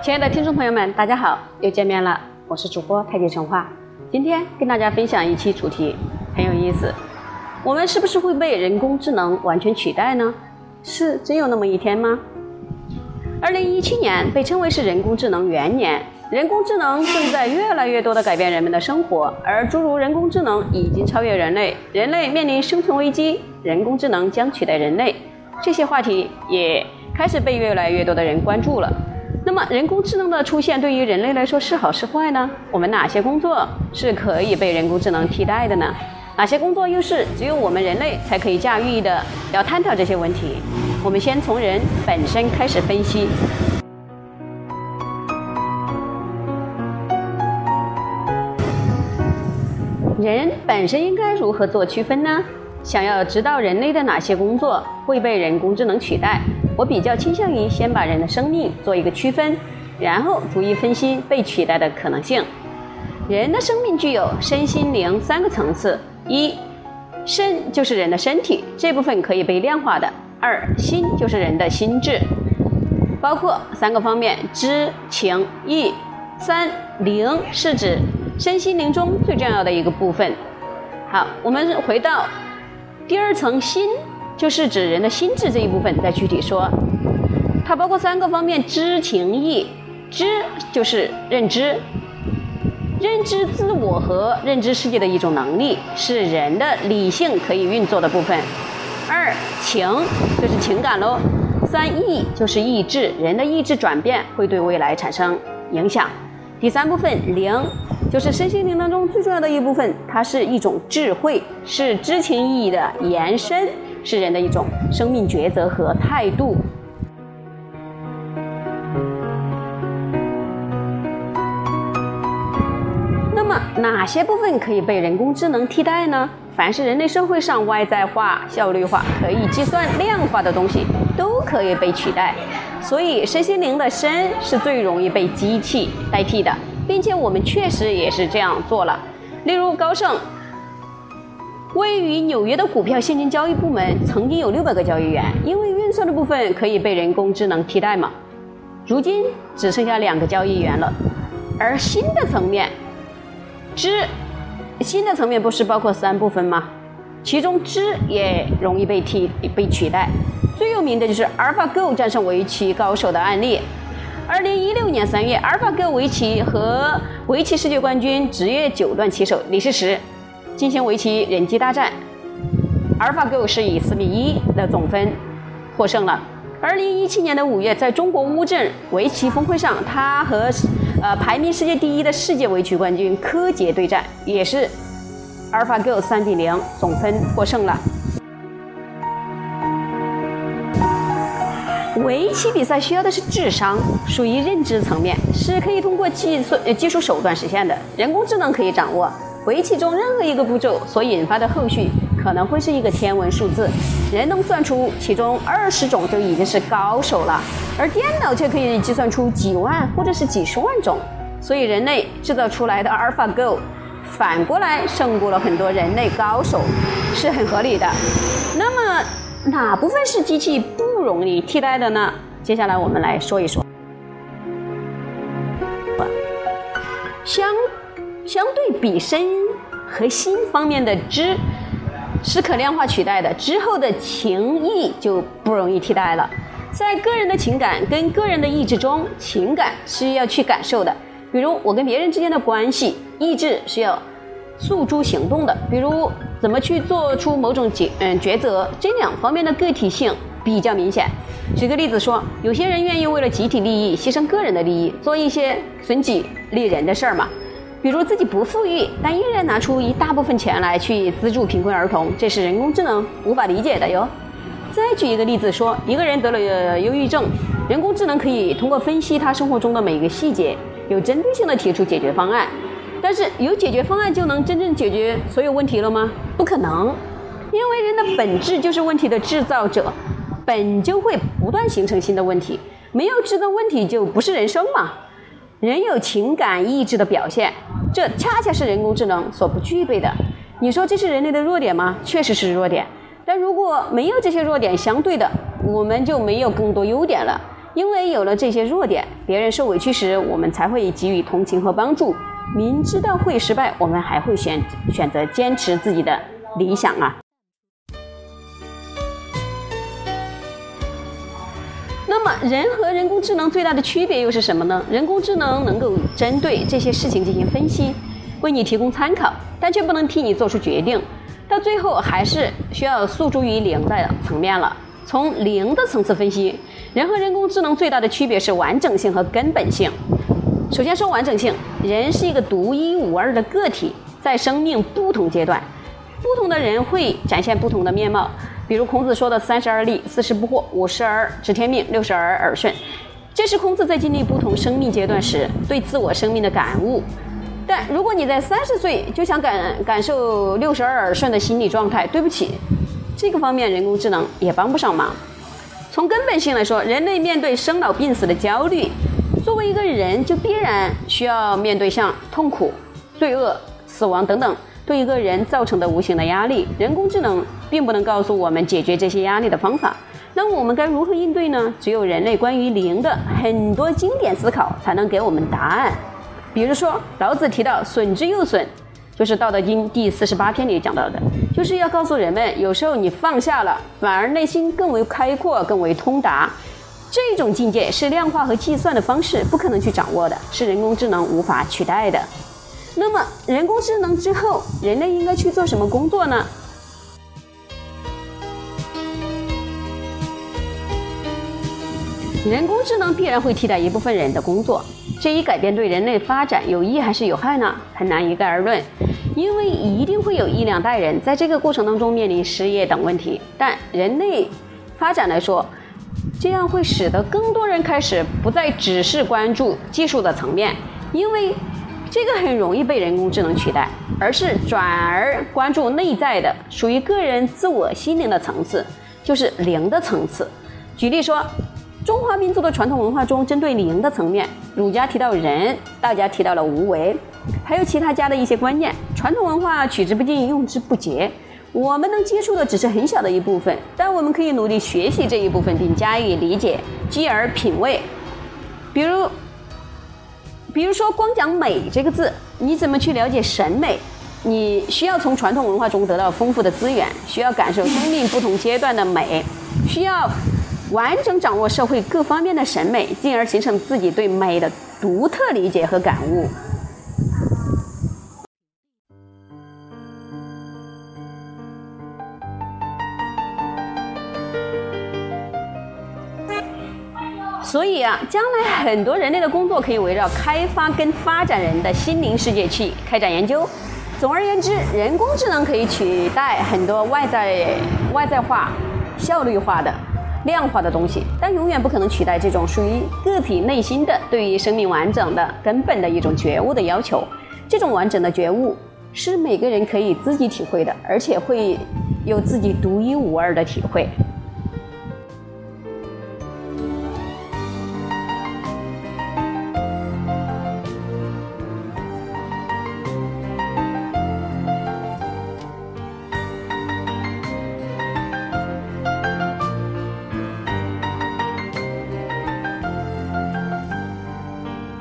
亲爱的听众朋友们，大家好，又见面了，我是主播太极陈化。今天跟大家分享一期主题，很有意思。我们是不是会被人工智能完全取代呢？是真有那么一天吗？二零一七年被称为是人工智能元年，人工智能正在越来越多的改变人们的生活，而诸如人工智能已经超越人类，人类面临生存危机，人工智能将取代人类，这些话题也开始被越来越多的人关注了。那么，人工智能的出现对于人类来说是好是坏呢？我们哪些工作是可以被人工智能替代的呢？哪些工作又是只有我们人类才可以驾驭的？要探讨这些问题，我们先从人本身开始分析。人本身应该如何做区分呢？想要知道人类的哪些工作会被人工智能取代？我比较倾向于先把人的生命做一个区分，然后逐一分析被取代的可能性。人的生命具有身心灵三个层次：一，身就是人的身体，这部分可以被量化的；二，心就是人的心智，包括三个方面：知、情、意；三，灵是指身心灵中最重要的一个部分。好，我们回到第二层心。就是指人的心智这一部分，再具体说，它包括三个方面：知、情、意。知就是认知，认知自我和认知世界的一种能力，是人的理性可以运作的部分。二情就是情感喽。三意就是意志，人的意志转变会对未来产生影响。第三部分灵就是身心灵当中最重要的一部分，它是一种智慧，是知情意的延伸。是人的一种生命抉择和态度。那么，哪些部分可以被人工智能替代呢？凡是人类社会上外在化、效率化、可以计算量化的东西，都可以被取代。所以，身心灵的身是最容易被机器代替的，并且我们确实也是这样做了。例如，高盛。位于纽约的股票现金交易部门曾经有六百个交易员，因为运算的部分可以被人工智能替代嘛，如今只剩下两个交易员了。而新的层面，知，新的层面不是包括三部分吗？其中知也容易被替被取代。最有名的就是 AlphaGo 战胜围棋高手的案例。二零一六年三月，AlphaGo 围棋和围棋世界冠军职业九段棋手李世石。进行围棋人机大战，AlphaGo 是以四比一的总分获胜了。二零一七年的五月，在中国乌镇围棋峰会上，他和呃排名世界第一的世界围棋冠军柯洁对战，也是 AlphaGo 三比零总分获胜了。围棋比赛需要的是智商，属于认知层面，是可以通过计算技术手段实现的，人工智能可以掌握。围棋中任何一个步骤所引发的后续可能会是一个天文数字，人能算出其中二十种就已经是高手了，而电脑却可以计算出几万或者是几十万种，所以人类制造出来的 AlphaGo 反过来胜过了很多人类高手，是很合理的。那么哪部分是机器不容易替代的呢？接下来我们来说一说，相。相对比身和心方面的知是可量化取代的，之后的情意就不容易替代了。在个人的情感跟个人的意志中，情感是要去感受的，比如我跟别人之间的关系；意志是要诉诸行动的，比如怎么去做出某种决嗯抉择。这两方面的个体性比较明显。举个例子说，有些人愿意为了集体利益牺牲个人的利益，做一些损己利人的事儿嘛。比如自己不富裕，但依然拿出一大部分钱来去资助贫困儿童，这是人工智能无法理解的哟。再举一个例子说，一个人得了忧郁症，人工智能可以通过分析他生活中的每一个细节，有针对性的提出解决方案。但是有解决方案就能真正解决所有问题了吗？不可能，因为人的本质就是问题的制造者，本就会不断形成新的问题，没有制造问题就不是人生嘛。人有情感意志的表现，这恰恰是人工智能所不具备的。你说这是人类的弱点吗？确实是弱点。但如果没有这些弱点，相对的，我们就没有更多优点了。因为有了这些弱点，别人受委屈时，我们才会给予同情和帮助。明知道会失败，我们还会选选择坚持自己的理想啊。那么，人和人工智能最大的区别又是什么呢？人工智能能够针对这些事情进行分析，为你提供参考，但却不能替你做出决定。到最后，还是需要诉诸于零的层面了。从零的层次分析，人和人工智能最大的区别是完整性和根本性。首先说完整性，人是一个独一无二的个体，在生命不同阶段，不同的人会展现不同的面貌。比如孔子说的“三十而立，四十不惑，五十而知天命，六十而耳顺”，这是孔子在经历不同生命阶段时对自我生命的感悟。但如果你在三十岁就想感感受六十而耳顺的心理状态，对不起，这个方面人工智能也帮不上忙。从根本性来说，人类面对生老病死的焦虑。作为一个人，就必然需要面对像痛苦、罪恶、死亡等等对一个人造成的无形的压力。人工智能并不能告诉我们解决这些压力的方法。那我们该如何应对呢？只有人类关于灵的很多经典思考才能给我们答案。比如说，老子提到“损之又损”，就是《道德经》第四十八篇里讲到的，就是要告诉人们，有时候你放下了，反而内心更为开阔，更为通达。这种境界是量化和计算的方式不可能去掌握的，是人工智能无法取代的。那么，人工智能之后，人类应该去做什么工作呢？人工智能必然会替代一部分人的工作，这一改变对人类发展有益还是有害呢？很难一概而论，因为一定会有一两代人在这个过程当中面临失业等问题。但人类发展来说，这样会使得更多人开始不再只是关注技术的层面，因为这个很容易被人工智能取代，而是转而关注内在的、属于个人自我心灵的层次，就是灵的层次。举例说，中华民族的传统文化中，针对灵的层面，儒家提到仁，道家提到了无为，还有其他家的一些观念。传统文化取之不尽，用之不竭。我们能接触的只是很小的一部分，但我们可以努力学习这一部分，并加以理解，继而品味。比如，比如说光讲美这个字，你怎么去了解审美？你需要从传统文化中得到丰富的资源，需要感受生命不同阶段的美，需要完整掌握社会各方面的审美，进而形成自己对美的独特理解和感悟。所以啊，将来很多人类的工作可以围绕开发跟发展人的心灵世界去开展研究。总而言之，人工智能可以取代很多外在、外在化、效率化的、量化的东西，但永远不可能取代这种属于个体内心的对于生命完整的根本的一种觉悟的要求。这种完整的觉悟是每个人可以自己体会的，而且会有自己独一无二的体会。